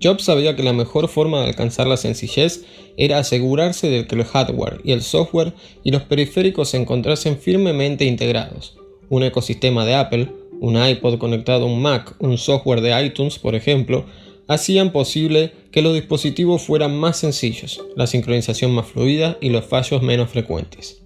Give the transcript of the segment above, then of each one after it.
Jobs sabía que la mejor forma de alcanzar la sencillez era asegurarse de que el hardware y el software y los periféricos se encontrasen firmemente integrados. Un ecosistema de Apple, un iPod conectado a un Mac, un software de iTunes, por ejemplo, hacían posible que los dispositivos fueran más sencillos, la sincronización más fluida y los fallos menos frecuentes.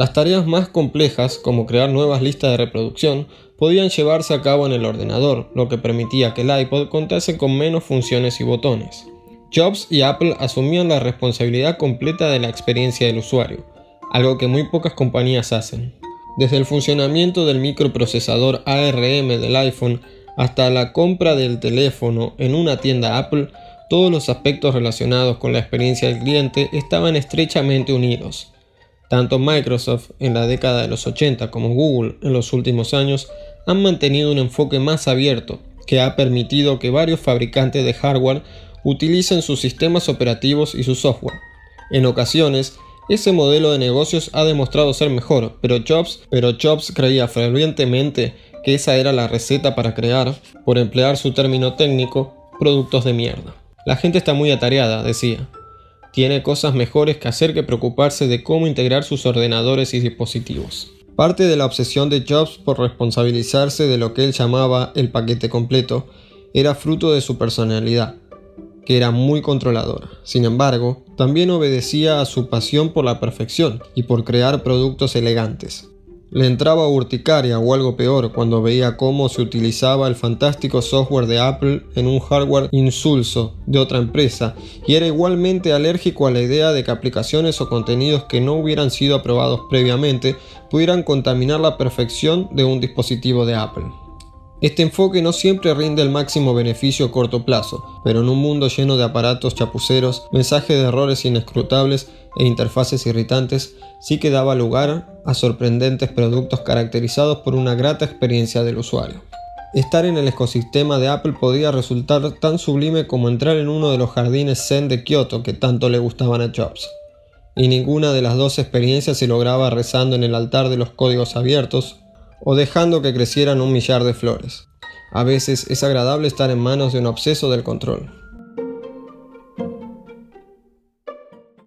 Las tareas más complejas, como crear nuevas listas de reproducción, podían llevarse a cabo en el ordenador, lo que permitía que el iPod contase con menos funciones y botones. Jobs y Apple asumían la responsabilidad completa de la experiencia del usuario, algo que muy pocas compañías hacen. Desde el funcionamiento del microprocesador ARM del iPhone hasta la compra del teléfono en una tienda Apple, todos los aspectos relacionados con la experiencia del cliente estaban estrechamente unidos. Tanto Microsoft en la década de los 80 como Google en los últimos años han mantenido un enfoque más abierto que ha permitido que varios fabricantes de hardware utilicen sus sistemas operativos y su software. En ocasiones, ese modelo de negocios ha demostrado ser mejor, pero Jobs, pero Jobs creía fervientemente que esa era la receta para crear, por emplear su término técnico, productos de mierda. La gente está muy atareada, decía. Tiene cosas mejores que hacer que preocuparse de cómo integrar sus ordenadores y dispositivos. Parte de la obsesión de Jobs por responsabilizarse de lo que él llamaba el paquete completo era fruto de su personalidad, que era muy controladora. Sin embargo, también obedecía a su pasión por la perfección y por crear productos elegantes. Le entraba urticaria o algo peor cuando veía cómo se utilizaba el fantástico software de Apple en un hardware insulso de otra empresa y era igualmente alérgico a la idea de que aplicaciones o contenidos que no hubieran sido aprobados previamente pudieran contaminar la perfección de un dispositivo de Apple. Este enfoque no siempre rinde el máximo beneficio a corto plazo, pero en un mundo lleno de aparatos chapuceros, mensajes de errores inescrutables e interfaces irritantes, sí que daba lugar a sorprendentes productos caracterizados por una grata experiencia del usuario. Estar en el ecosistema de Apple podía resultar tan sublime como entrar en uno de los jardines zen de Kyoto que tanto le gustaban a Jobs. Y ninguna de las dos experiencias se lograba rezando en el altar de los códigos abiertos o dejando que crecieran un millar de flores. A veces es agradable estar en manos de un obseso del control.